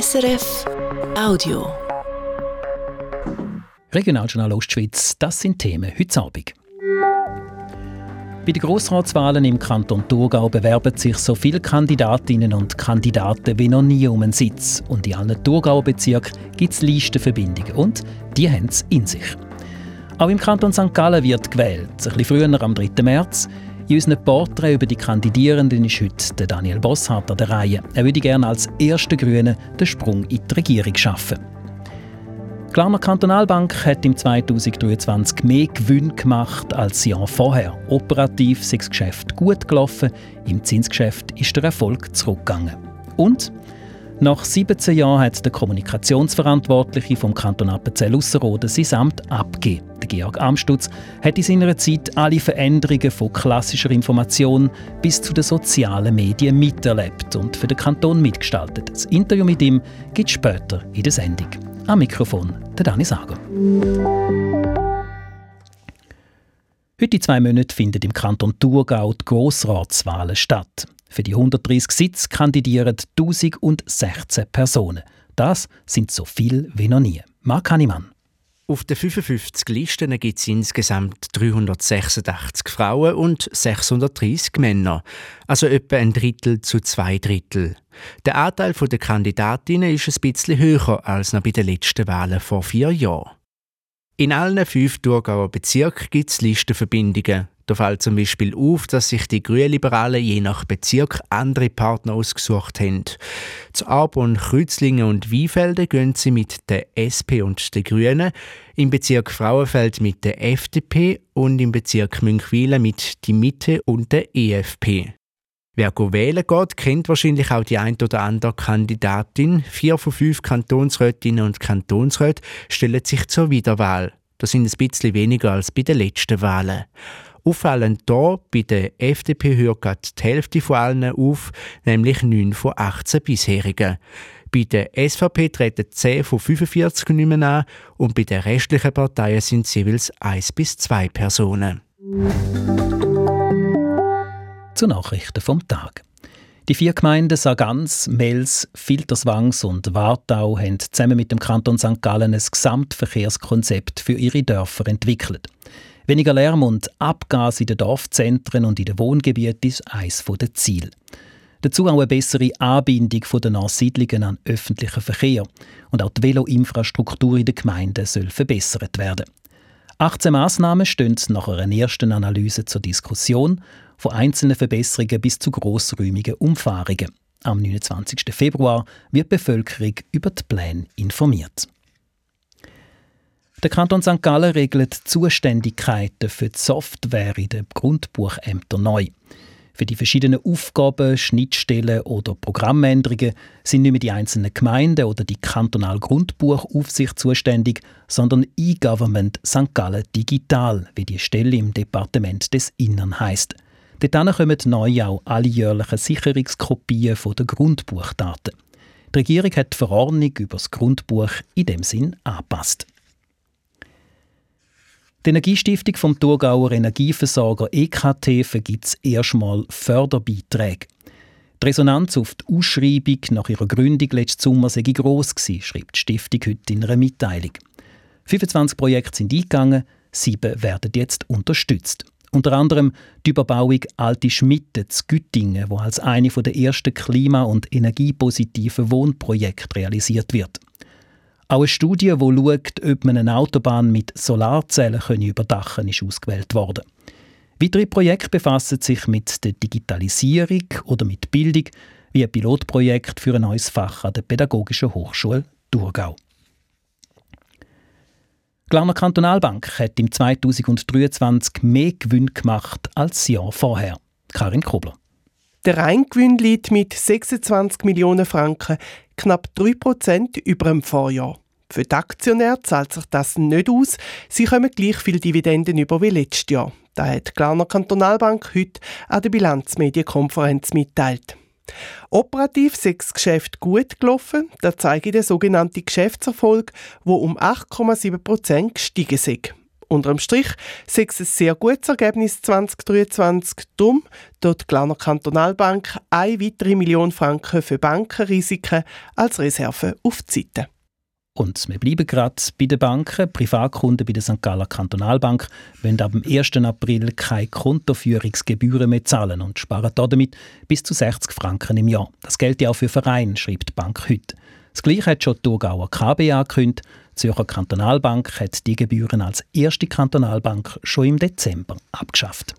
SRF Audio. Regionaljournal Ostschweiz, das sind Themen heute Abend. Bei den Grossratswahlen im Kanton Thurgau bewerben sich so viele Kandidatinnen und Kandidaten wie noch nie um einen Sitz. Und in allen Thurgauer Bezirken gibt es Listenverbindungen und die haben es in sich. Auch im Kanton St. Gallen wird gewählt, ein bisschen früher am 3. März. In unserem Porträt über die Kandidierenden ist heute Daniel Bosshardt an der Reihe. Er würde gerne als erster Grüne den Sprung in die Regierung schaffen. Die Glarner Kantonalbank hat im 2023 mehr Gewinn gemacht als das Jahr vorher. Operativ ist das Geschäft gut gelaufen, im Zinsgeschäft ist der Erfolg zurückgegangen. Und nach 17 Jahren hat der Kommunikationsverantwortliche vom Kanton Appenzell-Ausserrhoden sein Amt abgegeben. Georg Amstutz hat in seiner Zeit alle Veränderungen von klassischer Information bis zu den sozialen Medien miterlebt und für den Kanton mitgestaltet. Das Interview mit ihm gibt es später in der Sendung. Am Mikrofon der Dani Sager. Heute in zwei Monaten finden im Kanton Thurgau die Grossratswahlen statt. Für die 130 Sitze kandidieren 1016 Personen. Das sind so viel wie noch nie. Marc Hannemann. Auf den 55 Listen gibt es insgesamt 386 Frauen und 630 Männer, also etwa ein Drittel zu zwei Drittel. Der Anteil der Kandidatinnen ist ein bisschen höher als noch bei den letzten Wahlen vor vier Jahren. In allen fünf Thurgauer Bezirken gibt es Listenverbindungen. Da fällt zum Beispiel auf, dass sich die Grünliberalen je nach Bezirk andere Partner ausgesucht haben. Zu Arbon, Kreuzlingen und Wiefelden gehen sie mit der SP und den Grünen, im Bezirk Frauenfeld mit der FDP und im Bezirk Münchwilen mit die Mitte und der EFP. Wer wählen geht, kennt wahrscheinlich auch die ein oder andere Kandidatin. Vier von fünf Kantonsrätinnen und Kantonsräte stellen sich zur Wiederwahl. Das sind ein bisschen weniger als bei den letzten Wahlen. Auffallend hier bei der FDP hört die Hälfte von allen auf, nämlich 9 von 18 bisherigen. Bei der SVP treten 10 von 45 nicht mehr an und bei den restlichen Parteien sind es jeweils 1 bis 2 Personen. Zu Nachrichten vom Tag. Die vier Gemeinden Sargans, Mels, Filterswangs und Wartau haben zusammen mit dem Kanton St. Gallen ein Gesamtverkehrskonzept für ihre Dörfer entwickelt. Weniger Lärm und Abgas in den Dorfzentren und in den Wohngebieten ist eines der Ziele. Dazu auch eine bessere Anbindung der Nachsiedlungen an öffentlichen Verkehr. Und auch die Veloinfrastruktur in den Gemeinden soll verbessert werden. 18 Massnahmen stehen nach einer ersten Analyse zur Diskussion, von einzelnen Verbesserungen bis zu grossräumigen Umfahrungen. Am 29. Februar wird die Bevölkerung über die Pläne informiert. Der Kanton St. Gallen regelt Zuständigkeiten für die Software in den Grundbuchämtern neu. Für die verschiedenen Aufgaben, Schnittstellen oder Programmänderungen sind nicht mehr die einzelnen Gemeinden oder die kantonale Grundbuchaufsicht zuständig, sondern E-Government St. Gallen Digital, wie die Stelle im Departement des Innern heißt. Dort kommen neu auch alle jährlichen Sicherungskopien der Grundbuchdaten. Die Regierung hat die Verordnung über das Grundbuch in dem Sinn angepasst. Die Energiestiftung vom Thurgauer Energieversorger EKT vergibt erstmal Förderbeiträge. Die Resonanz auf die Ausschreibung nach ihrer Gründung letzten Sommer sei gross gewesen, schreibt die Stiftung heute in einer Mitteilung. 25 Projekte sind eingegangen, sieben werden jetzt unterstützt. Unter anderem die Überbauung Alte Schmitte zu Güttingen, wo als eine der ersten klima- und energiepositiven Wohnprojekte realisiert wird. Auch eine Studie, die schaut, ob man eine Autobahn mit Solarzellen überdachen kann, ist ausgewählt worden. Weitere Projekte befassen sich mit der Digitalisierung oder mit Bildung, wie ein Pilotprojekt für ein neues Fach an der Pädagogischen Hochschule Thurgau. Die Glarner Kantonalbank hat im 2023 mehr Gewinn gemacht als das Jahr vorher. Karin Kobler. Der Reingewinn liegt mit 26 Millionen Franken knapp 3% über dem Vorjahr. Für die Aktionäre zahlt sich das nicht aus. Sie kommen gleich viel Dividenden über wie letztes Jahr. Das hat die Glarner Kantonalbank heute an der Bilanzmedienkonferenz mitteilt. Operativ sechs Geschäft gut gelaufen. Das zeigt der sogenannte Geschäftserfolg, wo um 8,7% gestiegen ist. Unterm Strich sei es ein sehr gutes Ergebnis 2023. Darum dort die Glarner Kantonalbank eine weitere Million Franken für Bankenrisiken als Reserve auf die Seite. Und wir bleiben gerade bei den Banken. Privatkunden bei der St. Galler Kantonalbank wollen ab dem 1. April keine Kontoführungsgebühren mehr zahlen und sparen damit bis zu 60 Franken im Jahr. Das gilt ja auch für Vereine, schreibt die Bank heute. Das Gleiche hat schon die Thurgauer KB angekündigt. Die Zürcher Kantonalbank hat die Gebühren als erste Kantonalbank schon im Dezember abgeschafft.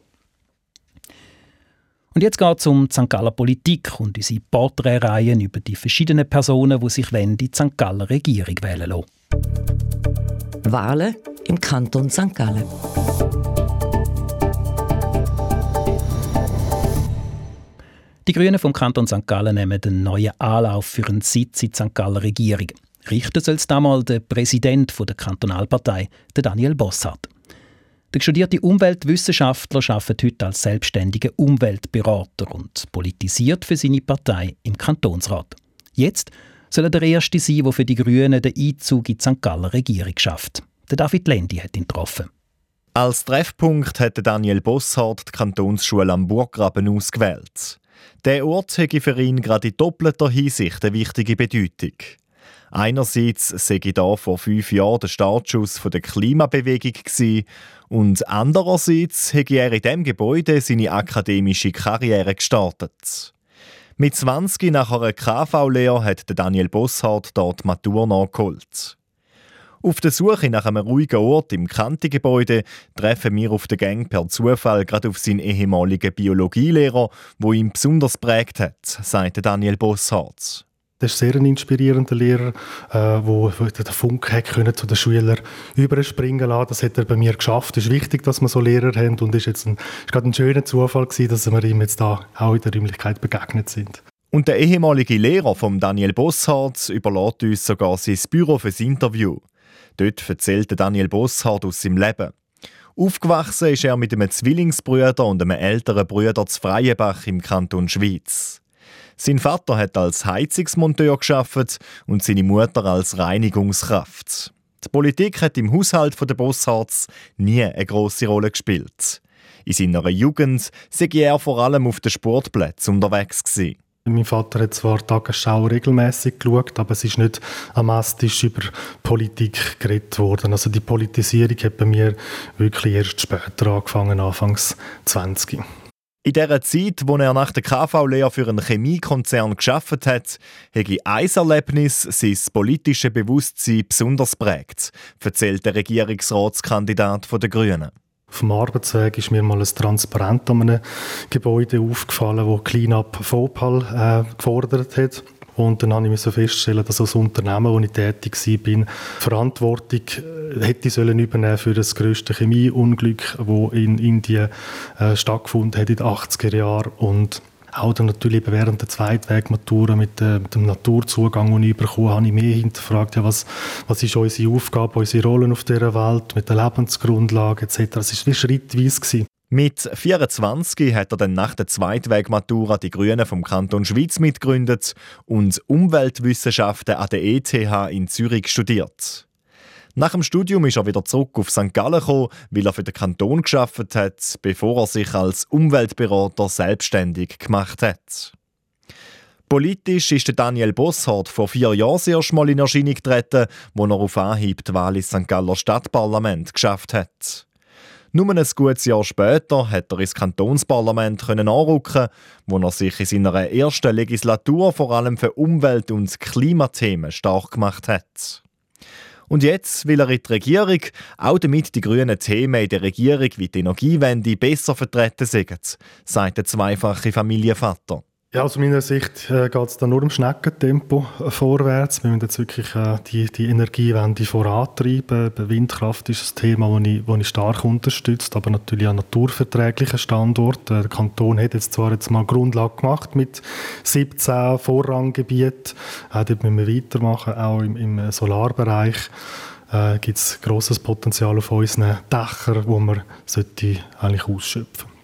Und jetzt geht es um die St. Galler Politik und unsere Porträtreihen über die verschiedenen Personen, die sich in die St. Galler Regierung wählen lassen. Wahlen im Kanton St. Gallen. Die Grünen vom Kanton St. Gallen nehmen den neuen Anlauf für einen Sitz in die St. Galler Regierung. Richten soll es damals der Präsident der Kantonalpartei, der Daniel Bossart. Der studierte Umweltwissenschaftler arbeitet heute als selbstständiger Umweltberater und politisiert für seine Partei im Kantonsrat. Jetzt soll er der Erste sein, der für die Grünen den Einzug in die St. Galler Regierung schafft. Der David Lendi hat ihn getroffen. Als Treffpunkt hat Daniel Bosshardt die Kantonsschule am Burggraben ausgewählt. Der Ort hätte für ihn gerade in doppelter Hinsicht eine wichtige Bedeutung. Einerseits sei da vor fünf Jahren der Startschuss der Klimabewegung gewesen, und andererseits hätte er in diesem Gebäude seine akademische Karriere gestartet. Mit 20 nach einer KV-Lehre hat Daniel Bosshardt dort Matur nachgeholt. Auf der Suche nach einem ruhigen Ort im Kanti-Gebäude treffen wir auf der Gang per Zufall gerade auf seinen ehemaligen Biologielehrer, wo ihn besonders prägt hat, sagt Daniel Bosshardt. Das ist sehr ein inspirierender Lehrer, äh, wo den Funk hat können zu den Schülern überspringen lassen. Das hat er bei mir geschafft. Es ist wichtig, dass wir so Lehrer haben und es ist gerade ein schöner Zufall gewesen, dass wir ihm jetzt da auch in der Räumlichkeit begegnet sind. Und der ehemalige Lehrer von Daniel Bosshardt überlässt uns sogar sein Büro fürs Interview. Dort erzählt Daniel Bosshardt aus seinem Leben. Aufgewachsen ist er mit einem Zwillingsbruder und einem älteren Bruder zu Freienbach im Kanton Schweiz. Sein Vater hat als Heizungsmonteur geschafft und seine Mutter als Reinigungskraft. Die Politik hat im Haushalt der Bosshards nie eine große Rolle gespielt. In seiner Jugend sei er vor allem auf den Sportplätzen unterwegs gewesen. Mein Vater hat zwar Tagesschau regelmäßig geschaut, aber es ist nicht amastisch über Politik geredet worden. Also die Politisierung hat bei mir wirklich erst später angefangen, anfangs 20. In dieser Zeit, wo er nach der KV-Lehre für einen Chemiekonzern geschafft hat, hätte ein Erlebnis sein politisches Bewusstsein besonders prägt, erzählt der Regierungsratskandidat der Grünen. Auf dem Arbeitsweg ist mir mal ein Transparent an einem Gebäude aufgefallen, wo Cleanup Vopal äh, gefordert hat. Und dann habe ich feststellen, dass als Unternehmen, wo ich tätig war, Verantwortung äh, hätte sollen übernehmen für das grösste Chemieunglück, das in Indien äh, stattgefunden hat in den 80er Jahren. Und auch dann natürlich während der Zweitwegmatura mit, äh, mit, dem Naturzugang, den ich bekommen habe, ich mehr hinterfragt, ja, was, was ist unsere Aufgabe, unsere Rollen auf dieser Welt, mit der Lebensgrundlage etc. Es war schrittweise. Mit 24 hat er dann nach der Zweitwegmatura die Grünen vom Kanton Schweiz mitgegründet und Umweltwissenschaften an der ETH in Zürich studiert. Nach dem Studium ist er wieder zurück auf St. Gallen gekommen, weil er für den Kanton geschafft hat, bevor er sich als Umweltberater selbstständig gemacht hat. Politisch ist Daniel Bosshardt vor vier Jahren erst mal in Erscheinung getreten, wo er auf Anhieb die Wahl ins St. Galler Stadtparlament geschafft hat. Nur ein gutes Jahr später hat er ins Kantonsparlament anrücken, wo er sich in seiner ersten Legislatur vor allem für Umwelt- und Klimathemen stark gemacht hat. Und jetzt will er in die Regierung, auch damit die grünen Themen in der Regierung wie die Energiewende besser vertreten sind, sagt der zweifache Familienvater. Ja, aus meiner Sicht äh, geht es da nur im Schneckentempo äh, vorwärts. Wir müssen jetzt wirklich äh, die, die Energiewende vorantreiben. Bei Windkraft ist ein Thema, das ich, das ich stark unterstützt, aber natürlich an naturverträglichen Standorten. Der Kanton hat jetzt zwar jetzt mal Grundlage gemacht mit 17 Vorranggebieten. Äh, dort müssen wir weitermachen, auch im, im Solarbereich äh, gibt es grosses Potenzial auf unseren Dächern, wo man sollte eigentlich ausschöpfen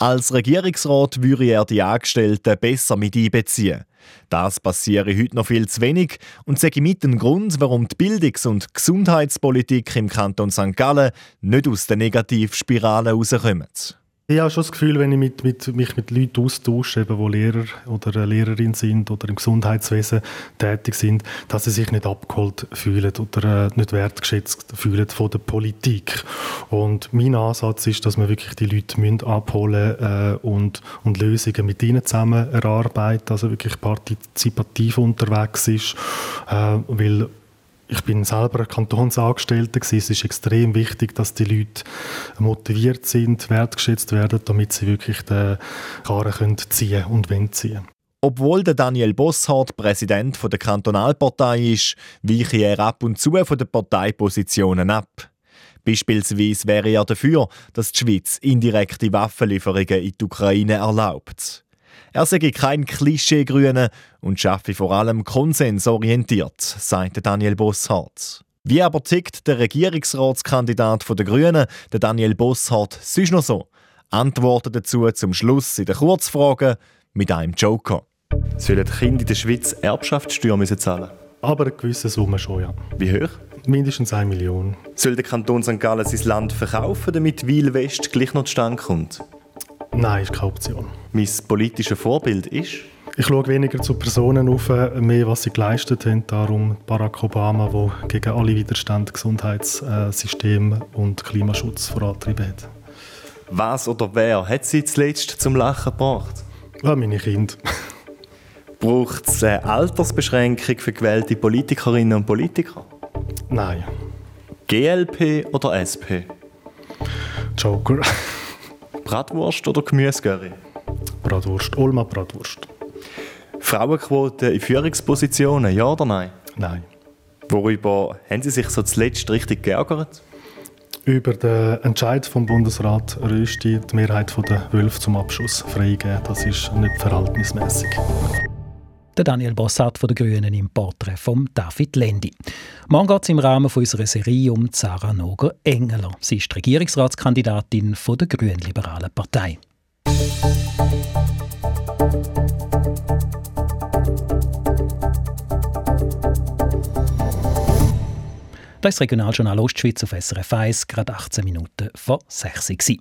Als Regierungsrat würde er die Angestellten besser mit einbeziehen. Das passiere heute noch viel zu wenig und sei mit ein Grund, warum die Bildungs- und Gesundheitspolitik im Kanton St. Gallen nicht aus der Negativspirale herauskommt. Ich habe schon das Gefühl, wenn ich mit, mit, mich mit Leuten austausche, die Lehrer oder Lehrerin sind oder im Gesundheitswesen tätig sind, dass sie sich nicht abgeholt fühlen oder äh, nicht wertgeschätzt fühlen von der Politik. Und mein Ansatz ist, dass man wirklich die Leute müssen abholen äh, und, und Lösungen mit ihnen zusammen erarbeiten, also wirklich partizipativ unterwegs ist, äh, weil ich bin selber Kantonsangestellter. Es ist extrem wichtig, dass die Leute motiviert sind, wertgeschätzt werden, damit sie wirklich den Karren ziehen und wollen ziehen. Obwohl der Daniel Bosshardt Präsident der Kantonalpartei ist, weiche er ab und zu von den Parteipositionen ab. Beispielsweise wäre er dafür, dass die Schweiz indirekte Waffenlieferungen in die Ukraine erlaubt. Er sei kein Klischee-Grüne und schaffe vor allem konsensorientiert, sagte Daniel Bosshardt. Wie aber tickt der Regierungsratskandidat der Grünen, der Daniel Bosshardt, sonst noch so? Antworten dazu zum Schluss in den Kurzfragen mit einem Joker. Sollen die Kinder in der Schweiz Erbschaftssteuer müssen zahlen Aber eine gewisse Summe schon, ja. Wie hoch? Mindestens 1 Million. Soll der Kanton St. Gallen sein Land verkaufen, damit Weil West gleich noch zustande kommt? Nein, ist keine Option. Mein politisches Vorbild ist? Ich schaue weniger zu Personen auf, mehr was sie geleistet haben. Darum Barack Obama, der gegen alle Widerstände Gesundheitssystem und Klimaschutz vorantrieben hat. Was oder wer hat sie zuletzt zum Lachen gebracht? Ja, meine Kinder. Braucht es eine Altersbeschränkung für gewählte Politikerinnen und Politiker? Nein. GLP oder SP? Joker. Bratwurst oder Gemüsegurry? Bratwurst. Olma Bratwurst. Frauenquote in Führungspositionen, ja oder nein? Nein. Worüber haben Sie sich so zuletzt richtig geärgert? Über den Entscheid vom Bundesrat Rösti die Mehrheit der Wölfe zum Abschuss freigeben. Das ist nicht verhältnismäßig. Der Daniel Bossart von den Grünen im Porträt von David Lendi. Morgen geht es im Rahmen unserer Serie um Sarah Noger-Engeler. Sie ist Regierungsratskandidatin von der Grünliberalen Partei. Das ist das Regionaljournal Ostschweiz auf SRF 1, gerade 18 Minuten vor 6 Uhr.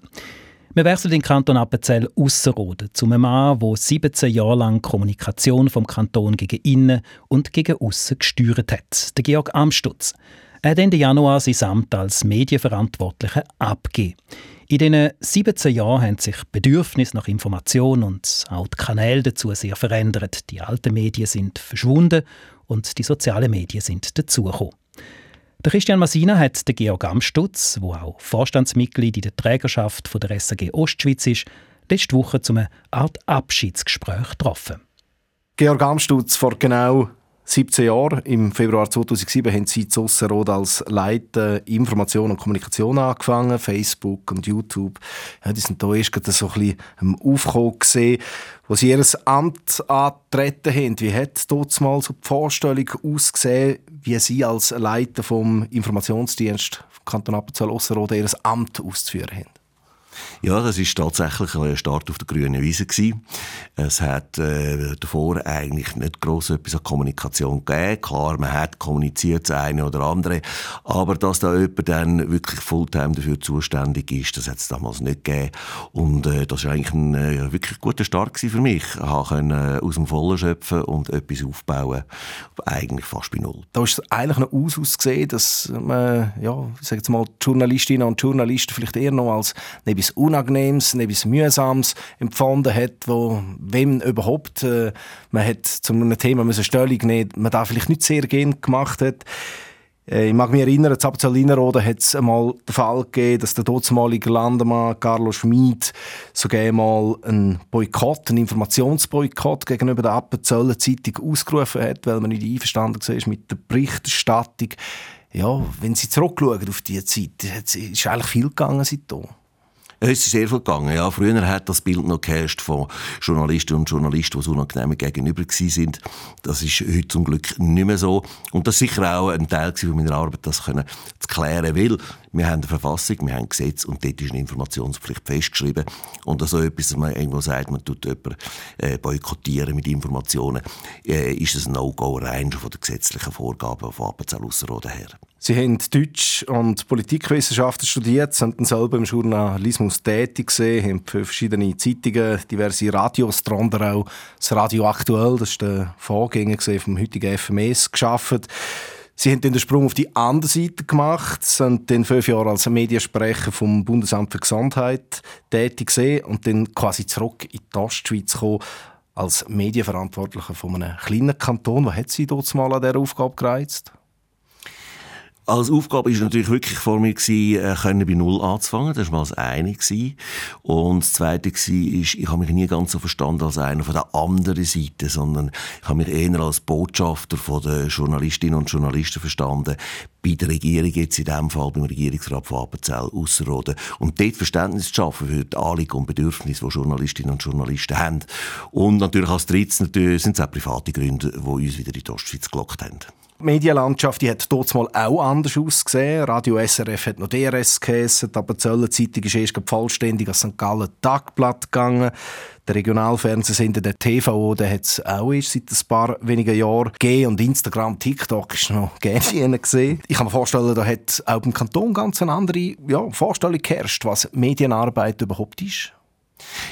Wir wechseln den Kanton Appenzell Ausserrhoden zu einem Mann, der 17 Jahre lang Kommunikation vom Kanton gegen innen und gegen aussen gesteuert hat, der Georg Amstutz. Er hat Ende Januar sein Amt als Medienverantwortlicher abgegeben. In diesen 17 Jahren haben sich Bedürfnisse nach Information und auch die Kanäle dazu sehr verändert. Die alten Medien sind verschwunden und die sozialen Medien sind dazugekommen. Der Christian Masina hat den Georg Amstutz, der auch Vorstandsmitglied in der Trägerschaft der SAG Ostschweiz ist, letzte Woche zu einer Art Abschiedsgespräch getroffen. Georg Amstutz, vor genau 17 Jahren, im Februar 2007, haben Sie zu Ossenrode als Leiter Information und Kommunikation angefangen, Facebook und YouTube. Ja, die sind da erst so ein bisschen am Aufkommen gesehen, wo Sie Ihr Amt angetreten haben. Wie hat dort mal so die Vorstellung ausgesehen, wie Sie als Leiter vom Informationsdienst Kanton Appenzell Ossenrode Ihr Amt auszuführen haben? Ja, das ist tatsächlich ein Start auf der grünen Wiese gewesen. Es hat äh, davor eigentlich nicht gross etwas an Kommunikation gegeben. Klar, man hat kommuniziert, das eine oder andere. Aber dass da jemand dann wirklich Fulltime dafür zuständig ist, das hat es damals nicht gegeben. Und äh, das war eigentlich ein äh, wirklich guter Start für mich. Ich konnte äh, aus dem Vollen schöpfen und etwas aufbauen. Eigentlich fast bei Null. Da ist es eigentlich noch aus ausgesehen, dass man, ja, ich sage jetzt mal, Journalistinnen und Journalisten vielleicht eher noch als etwas Unangenehmes, etwas Mühsames empfunden hat, wo, wenn überhaupt, äh, man hat zu einem Thema müssen Stellung nehmen man da vielleicht nicht sehr gerne gemacht hat. Äh, ich mag mich erinnern, in Appenzell-Innerrhoden hat es einmal den Fall gegeben, dass der dortmalige Landemann Carlo Schmid sogar einmal einen Boykott, einen Informationsboykott gegenüber der Appenzeller Zeitung ausgerufen hat, weil man nicht einverstanden war mit der Berichterstattung. Ja, wenn Sie zurückschauen auf diese Zeit, ist eigentlich viel gegangen seitdem. Es ist sehr viel gegangen. Ja, früher hat das Bild noch geherrscht von Journalistinnen und Journalisten, die unangenehm gegenüber sind. Das ist heute zum Glück nicht mehr so. Und das ist sicher auch ein Teil meiner Arbeit, das zu klären. Weil Wir haben eine Verfassung, wir haben ein Gesetz und dort ist eine Informationspflicht festgeschrieben. Und so etwas, dass man irgendwo sagt, man tut jemanden äh, boykottieren mit Informationen, äh, ist ein No-Go rein von den gesetzlichen Vorgaben von Appenzell Ausserrhoden her. Sie haben Deutsch und Politikwissenschaften studiert, sind dann selber im Journalismus tätig gewesen, haben für verschiedene Zeitungen, diverse Radios, darunter auch das Radio Aktuell, das ist der Vorgänger vom heutigen FMS, geschafft. Sie haben dann den Sprung auf die andere Seite gemacht, sind dann fünf Jahre als Mediensprecher vom Bundesamt für Gesundheit tätig gewesen und dann quasi zurück in die Ostschweiz gekommen als Medienverantwortlicher von einem kleinen Kanton. Was hat Sie dort mal an dieser Aufgabe gereizt? Als Aufgabe war natürlich wirklich vor mir, gewesen, äh, können bei Null anzufangen. Das war mal das eine. Gewesen. Und das zweite war, ich habe mich nie ganz so verstanden als einer von der anderen Seite, sondern ich habe mich eher als Botschafter von den Journalistinnen und Journalisten verstanden. Bei der Regierung jetzt in diesem Fall, beim Regierungsrat von Appenzell Ausserrhoden. Und dort Verständnis zu schaffen für die Anliegen und Bedürfnisse, die Journalistinnen und Journalisten haben. Und natürlich als drittes natürlich sind es auch private Gründe, die uns wieder in die Ostschweiz gelockt haben. Die Medienlandschaft die hat dort mal auch anders ausgesehen. Radio SRF hat noch DRS geheissen, aber die Zöller Zeitung ist erst vollständig als St. Gallen Tagblatt gegangen. Der Regionalfernsehsender, der TVO, der hat es auch erst seit ein paar wenigen Jahren gegeben. Und Instagram, TikTok ist noch gerne gesehen. Ich kann mir vorstellen, da hat auch im Kanton ganz eine andere ja, Vorstellung geherrscht, was Medienarbeit überhaupt ist.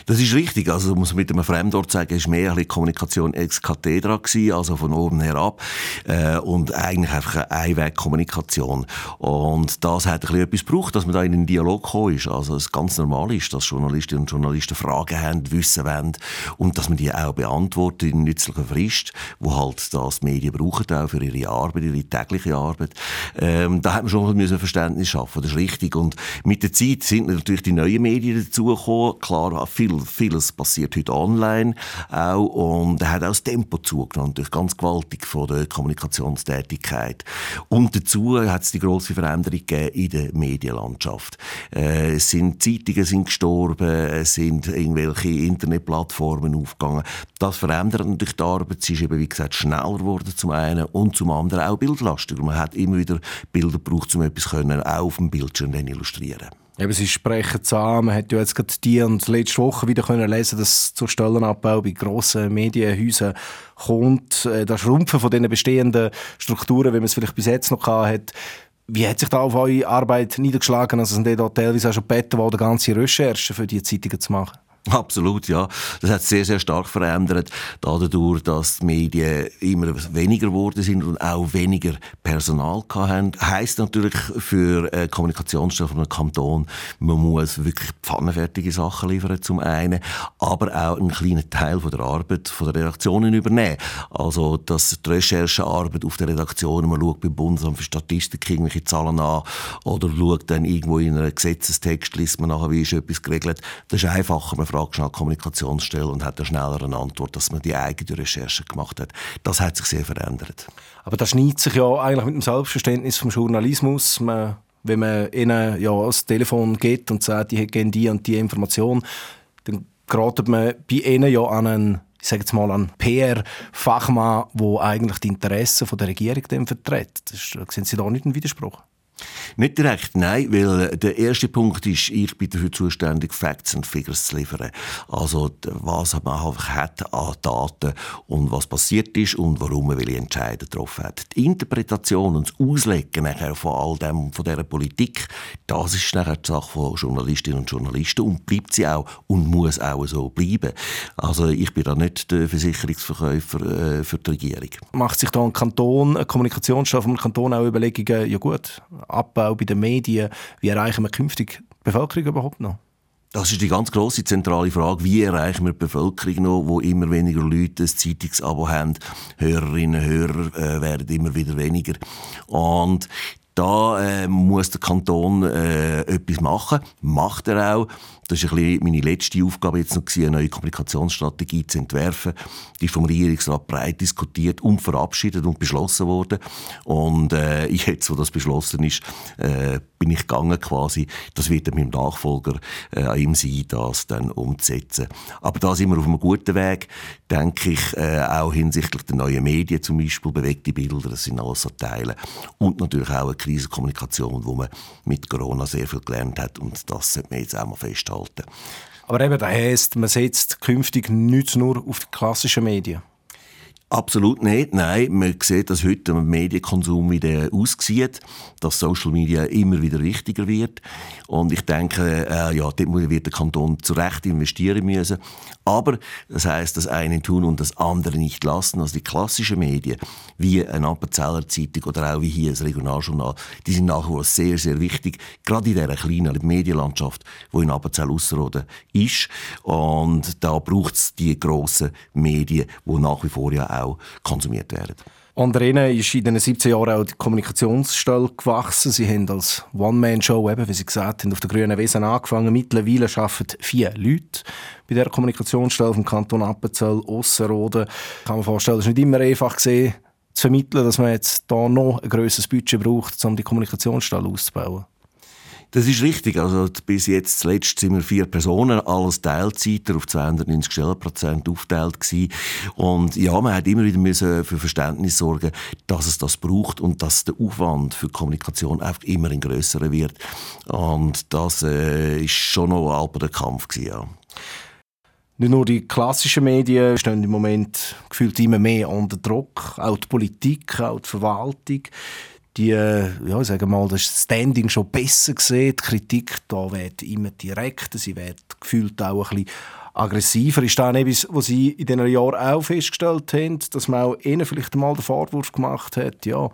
Das ist richtig. Also muss man mit einem Fremdort sagen, war mehr eine Kommunikation ex cathedra, also von oben herab. Äh, und eigentlich einfach eine Einwegkommunikation. Und das hat ein bisschen etwas gebraucht, dass man da in einen Dialog gekommen ist. Also es ganz normal ist, dass Journalistinnen und Journalisten Fragen haben, wissen wollen und dass man die auch beantwortet in nützlicher Frist, wo halt das die Medien brauchen auch für ihre Arbeit, ihre tägliche Arbeit. Ähm, da hat man schon ein Verständnis schaffen. Das ist richtig. Und mit der Zeit sind natürlich die neuen Medien dazugekommen. Klar, viel, vieles passiert heute online auch und er hat auch das Tempo zugenommen, durch ganz gewaltig von der Kommunikationstätigkeit. Und dazu hat es die große Veränderung gegeben in der Medienlandschaft. Äh, es sind Zeitungen sind gestorben, es sind irgendwelche Internetplattformen aufgegangen. Das verändert natürlich die Arbeit. Sie ist eben, wie gesagt, schneller geworden zum einen und zum anderen auch bildlastiger. Man hat immer wieder Bilder gebraucht, um etwas können, auch auf dem Bildschirm zu illustrieren. Eben, sie sprechen zusammen. Man hat ja jetzt gerade die und letzte Woche wieder können lesen, dass es zu Stellenabbau bei grossen Medienhäusern kommt. Äh, das Schrumpfen von den bestehenden Strukturen, wie man es vielleicht bis jetzt noch hat. Wie hat sich da auf eure Arbeit niedergeschlagen? Also sind da teilweise auch schon gebeten worden, ganze Recherchen für die Zeitungen zu machen? Absolut, ja. Das hat sehr, sehr stark verändert, dadurch, dass die Medien immer weniger geworden sind und auch weniger Personal hatten. Heißt natürlich für eine Kommunikationsstelle von einem Kanton, man muss wirklich pfannenfertige Sachen liefern zum einen, aber auch einen kleinen Teil von der Arbeit von der Redaktionen übernehmen. Also, dass die Recherchearbeit auf der Redaktion, man schaut beim Bundesamt für Statistik irgendwelche Zahlen an oder schaut dann irgendwo in einem Gesetzestext, liest man nachher, wie ist etwas geregelt. Das ist einfacher. Man Frage schnell Kommunikationsstelle und hat eine schnellere Antwort, dass man die eigene Recherche gemacht hat. Das hat sich sehr verändert. Aber das schneidet sich ja eigentlich mit dem Selbstverständnis vom Journalismus. Man, wenn man ihnen ja das Telefon geht und sagt, die hätten die und die Information, dann geratet man bei ihnen ja an einen ich sage jetzt mal an PR-Fachmann, der eigentlich die Interessen der Regierung vertritt. Sind Sie da nicht einen Widerspruch? Nicht direkt, nein, weil der erste Punkt ist, ich bin dafür zuständig, Facts und Figures zu liefern. Also, was man hat an Daten und was passiert ist und warum man welche Entscheidungen getroffen hat. Die Interpretation und das Auslegen nachher von all dem, von dieser Politik, das ist nachher die Sache von Journalistinnen und Journalisten und bleibt sie auch und muss auch so bleiben. Also, ich bin da nicht der Versicherungsverkäufer äh, für die Regierung. Macht sich da ein Kanton, eine Kommunikationsstelle vom Kanton auch Überlegungen, ja gut, Abbau bei den Medien. Wie erreichen wir künftig die Bevölkerung überhaupt noch? Das ist die ganz große zentrale Frage. Wie erreichen wir die Bevölkerung noch, wo immer weniger Leute ein Zeitungsabo haben? Hörerinnen Hörer äh, werden immer wieder weniger. Und da äh, muss der Kanton äh, etwas machen. Macht er auch. Das war meine letzte Aufgabe jetzt noch, eine neue Kommunikationsstrategie zu entwerfen. Die ist vom Regierungsrat breit diskutiert und verabschiedet und beschlossen worden. Und äh, jetzt, wo das beschlossen ist, äh, bin ich gegangen quasi. Das wird dann meinem Nachfolger äh, an ihm sein, das dann umzusetzen. Aber da sind wir auf einem guten Weg, denke ich, äh, auch hinsichtlich der neuen Medien zum Beispiel, bewegte Bilder, das sind alles so Teile. Und natürlich auch eine Krisenkommunikation, wo man mit Corona sehr viel gelernt hat und das sollte man jetzt auch mal festhalten. Aber eben, das heisst, man setzt künftig nicht nur auf die klassischen Medien. Absolut nicht. Nein, man sieht, dass heute der Medienkonsum wieder aussieht, dass Social Media immer wieder wichtiger wird. Und ich denke, äh, ja, dort wird der Kanton zu Recht investieren müssen. Aber das heißt, das eine tun und das andere nicht lassen. Also die klassischen Medien, wie eine Appenzeller Zeitung oder auch wie hier das Regionaljournal, die sind nach wie vor sehr, sehr wichtig. Gerade in dieser kleinen Medienlandschaft, die in Appenzell Ausserrhoden ist. Und da braucht es die grossen Medien, die nach wie vor ja auch konsumiert werden. Unter ist in den 17 Jahren auch die Kommunikationsstelle gewachsen. Sie haben als One-Man-Show, eben, wie Sie gesagt haben, auf der Grünen Wesen angefangen. Mittlerweile arbeiten vier Leute bei der Kommunikationsstelle vom Kanton Appenzell, Ossenrode. Kann man vorstellen, es ist nicht immer einfach gesehen, zu vermitteln, dass man jetzt da noch ein grösseres Budget braucht, um die Kommunikationsstelle auszubauen. Das ist richtig. Also bis jetzt zuletzt sind wir vier Personen, alles Teilzeiter auf 290 Stellenprozent aufgeteilt gewesen. Und ja, man hat immer wieder müssen für Verständnis sorgen, dass es das braucht und dass der Aufwand für Kommunikation einfach immer ein grösserer wird. Und das äh, ist schon noch ein der Kampf gewesen, ja. Nicht nur die klassischen Medien stehen im Moment gefühlt immer mehr unter Druck, auch die Politik, auch die Verwaltung die, ja, sage mal, das Standing schon besser gesehen. Die Kritik da wird immer direkter, sie wird gefühlt auch ein bisschen aggressiver. Ist das etwas, was Sie in diesen Jahren auch festgestellt haben, dass man auch Ihnen vielleicht mal den Vorwurf gemacht hat, ja,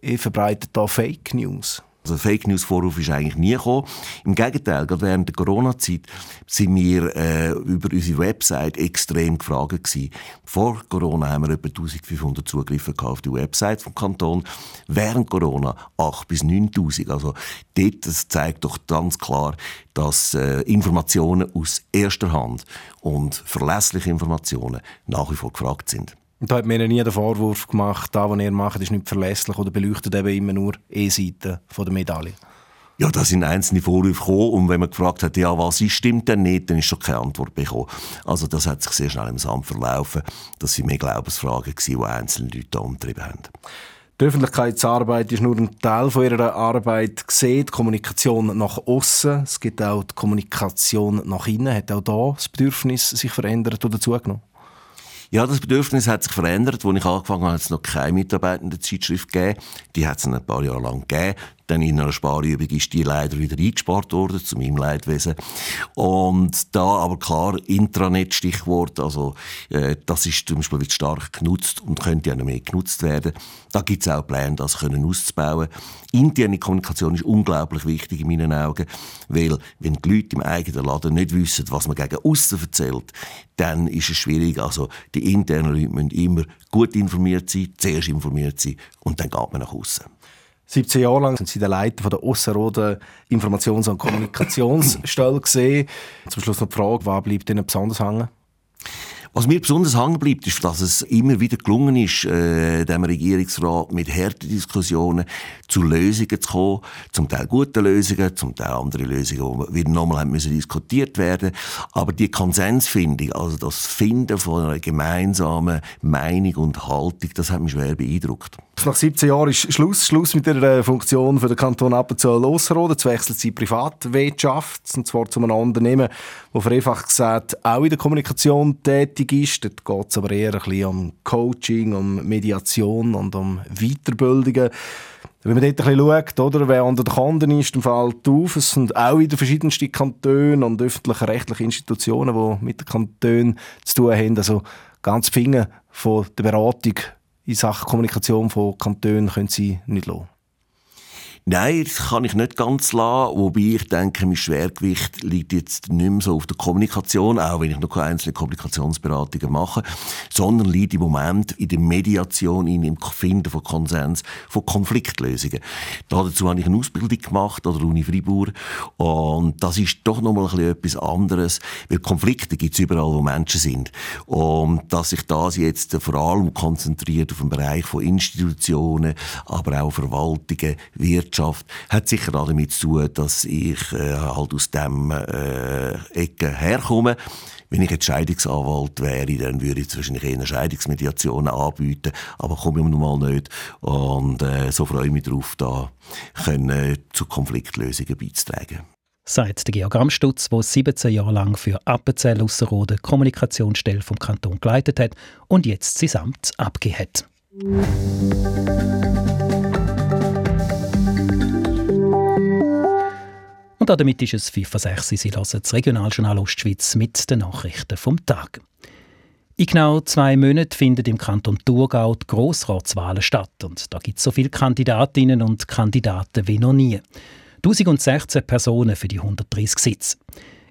ihr verbreitet da Fake News? Also Fake News Vorwurf ist eigentlich nie gekommen. Im Gegenteil, gerade während der Corona-Zeit sind wir äh, über unsere Website extrem gefragt gewesen. Vor Corona haben wir etwa 1500 Zugriffe auf die Website vom Kanton. Während Corona 8 bis 9000. Also dort, das zeigt doch ganz klar, dass äh, Informationen aus erster Hand und verlässliche Informationen nach wie vor gefragt sind. Und da hat mir nie den Vorwurf gemacht, da, was ihr macht, ist nicht verlässlich oder beleuchtet eben immer nur E-Seite der Medaille. Ja, da sind einzelne Vorwürfe gekommen und wenn man gefragt hat, ja, was ist, stimmt denn nicht, dann ist schon keine Antwort bekommen. Also das hat sich sehr schnell im Sand verlaufen. Das waren mehr Glaubensfragen, die einzelne Leute da umtrieben haben. Die Öffentlichkeitsarbeit ist nur ein Teil von ihrer Arbeit gesehen, die Kommunikation nach außen. Es gibt auch die Kommunikation nach innen. Hat auch da das Bedürfnis sich verändert oder zugenommen? Ja, das Bedürfnis hat sich verändert. Als ich angefangen habe, hat es noch keine mitarbeitende Zeitschrift gegeben. Die hat es ein paar Jahre lang gegeben. Dann in einer Sparübung ist die leider wieder eingespart worden, zu meinem Leidwesen. Und da aber klar, Intranet, Stichwort, also äh, das ist zum Beispiel stark genutzt und könnte ja noch mehr genutzt werden. Da gibt es auch Pläne, das können auszubauen. Interne Kommunikation ist unglaublich wichtig in meinen Augen, weil wenn die Leute im eigenen Laden nicht wissen, was man gegen außen erzählt, dann ist es schwierig. Also die internen Leute müssen immer gut informiert sein, zuerst informiert sein und dann geht man nach außen. 17 Jahre lang sind Sie der Leiter der Ossenroden Informations- und Kommunikationsstelle gesehen. Zum Schluss noch die Frage, was bleibt Ihnen besonders hängen? Was mir besonders hängen bleibt, ist, dass es immer wieder gelungen ist, äh, dem Regierungsrat mit harten Diskussionen zu Lösungen zu kommen. Zum Teil gute Lösungen, zum Teil andere Lösungen, die wieder nochmal haben müssen diskutiert werden. Aber die Konsensfindung, also das Finden von einer gemeinsamen Meinung und Haltung, das hat mich schwer beeindruckt. Nach 17 Jahren ist Schluss, Schluss mit der äh, Funktion für den Kanton Appenzell-Ausserrhoden. Jetzt wechselt sie Privatwirtschaft, und zwar zu einem Unternehmen, das vereinfacht gesagt auch in der Kommunikation tätig ist. Dort geht es aber eher ein bisschen um Coaching, um Mediation und um Weiterbildungen. Wenn man dort ein bisschen schaut, oder, wer unter den Kunden ist, dann fällt auf, es sind auch wieder verschiedenste Kantone und öffentliche rechtliche Institutionen, die mit den Kantonen zu tun haben. Also ganz Finger von der Beratung in Sachen Kommunikation von Kantonen können Sie nicht lassen? Nein, das kann ich nicht ganz lassen. Wobei ich denke, mein Schwergewicht liegt jetzt nicht mehr so auf der Kommunikation, auch wenn ich noch keine einzelnen Kommunikationsberatungen mache, sondern liegt im Moment in der Mediation, in dem Finden von Konsens, von Konfliktlösungen. Dazu habe ich eine Ausbildung gemacht an der Uni Fribourg und das ist doch noch mal ein etwas anderes, weil Konflikte gibt es überall, wo Menschen sind. Und dass sich das jetzt vor allem konzentriert auf den Bereich von Institutionen, aber auch Verwaltungen, Wirtschaft, Wirtschaft. Hat sicher auch damit zu tun, dass ich äh, halt aus dem äh, Ecke herkomme. Wenn ich jetzt Scheidungsanwalt wäre, dann würde ich wahrscheinlich eher Scheidungsmediationen anbieten, aber komme ich nun mal nicht. Und äh, so freue ich mich darauf, da können, äh, zu Konfliktlösungen beizutragen sagt der Georg Amstutz, der 17 Jahre lang für Appenzell Ausserrhoden Kommunikationsstelle vom Kanton geleitet hat und jetzt sein Amt abgegeben hat. Und damit ist es 5 vor 6 Sie hören das Regionaljournal Ostschweiz mit den Nachrichten vom Tag. In genau zwei Monaten finden im Kanton Thurgau die Grossratswahlen statt. Und da gibt es so viele Kandidatinnen und Kandidaten wie noch nie. 1016 Personen für die 130 Sitze.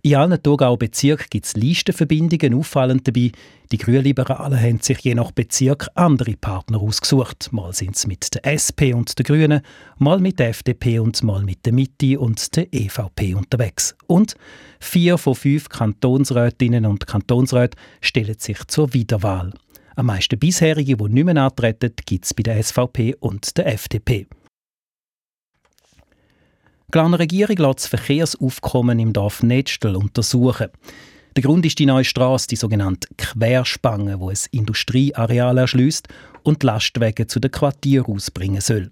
In allen Thurgauer Bezirken gibt es Listenverbindungen. Auffallend dabei, die Grünliberalen haben sich je nach Bezirk andere Partner ausgesucht. Mal sind sie mit der SP und den Grünen, mal mit der FDP und mal mit der Mitte und der EVP unterwegs. Und vier von fünf Kantonsrätinnen und Kantonsräten stellen sich zur Wiederwahl. Am meisten bisherige, die nicht mehr antreten, gibt es bei der SVP und der FDP. Die Regierung lässt das Verkehrsaufkommen im Dorf Netzstel untersuchen. Der Grund ist die neue Straße, die sogenannte Querspange, wo es Industrieareal erschließt und Lastwagen zu den Quartieren ausbringen soll.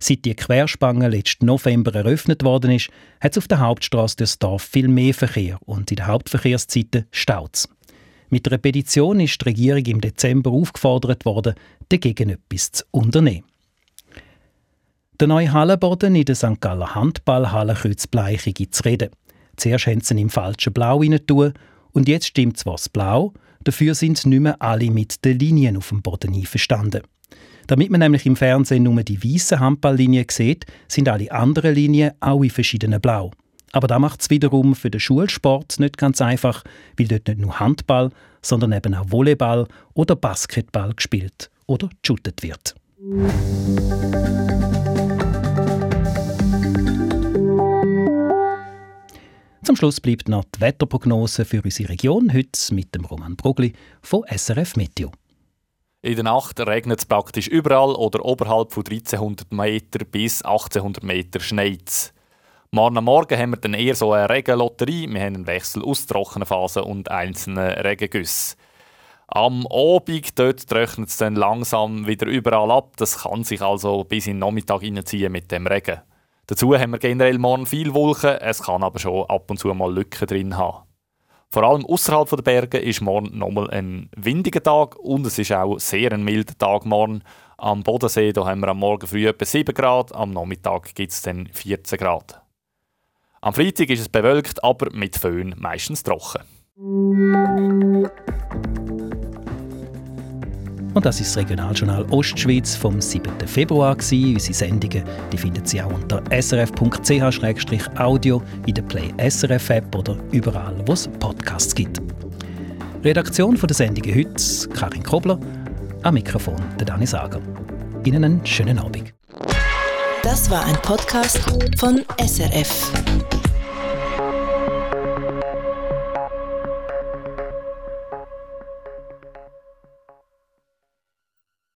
Seit die Querspange letzten November eröffnet worden ist, hat es auf der Hauptstraße des Dorf viel mehr Verkehr und in den Hauptverkehrszeiten staut Mit einer Petition ist die Regierung im Dezember aufgefordert worden, dagegen etwas zu unternehmen. Der neue Hallenboden in der St. Galler Handballhalle Kreuzbleiche gibt zu reden. Zuerst haben sie ihn im falschen Blau tun und jetzt stimmt zwar das Blau, dafür sind nicht mehr alle mit den Linien auf dem Boden einverstanden. Damit man nämlich im Fernsehen nur die weißen Handballlinien sieht, sind alle anderen Linien auch in verschiedenen Blau. Aber da macht es wiederum für den Schulsport nicht ganz einfach, weil dort nicht nur Handball, sondern eben auch Volleyball oder Basketball gespielt oder geshootet wird. Zum Schluss bleibt noch die Wetterprognose für unsere Region, heute mit dem Roman Brugli von SRF Meteo. In der Nacht regnet es praktisch überall oder oberhalb von 1300 Meter bis 1800 Meter schneit Morgen Morgen haben wir dann eher so eine Regenlotterie. Wir haben einen Wechsel aus trockenen Phasen und einzelnen Regengüssen. Am Abend dort trocknet es dann langsam wieder überall ab. Das kann sich also bis in den Nachmittag hineinziehen mit dem Regen. Dazu haben wir generell morgen viel Wolken, es kann aber schon ab und zu mal Lücken drin haben. Vor allem außerhalb der Berge ist morgen nochmal ein windiger Tag und es ist auch sehr ein milder Tag morgen. Am Bodensee da haben wir am Morgen früh etwa 7 Grad, am Nachmittag gibt es dann 14 Grad. Am Freitag ist es bewölkt, aber mit Föhn meistens trocken. Und das ist das Regionaljournal Ostschweiz vom 7. Februar. Unsere Sendungen die finden Sie auch unter srf.ch-audio in der Play SRF App oder überall, wo es Podcasts gibt. Redaktion der Sendung heute Karin Kobler, am Mikrofon der Dani Sager. Ihnen einen schönen Abend. Das war ein Podcast von SRF.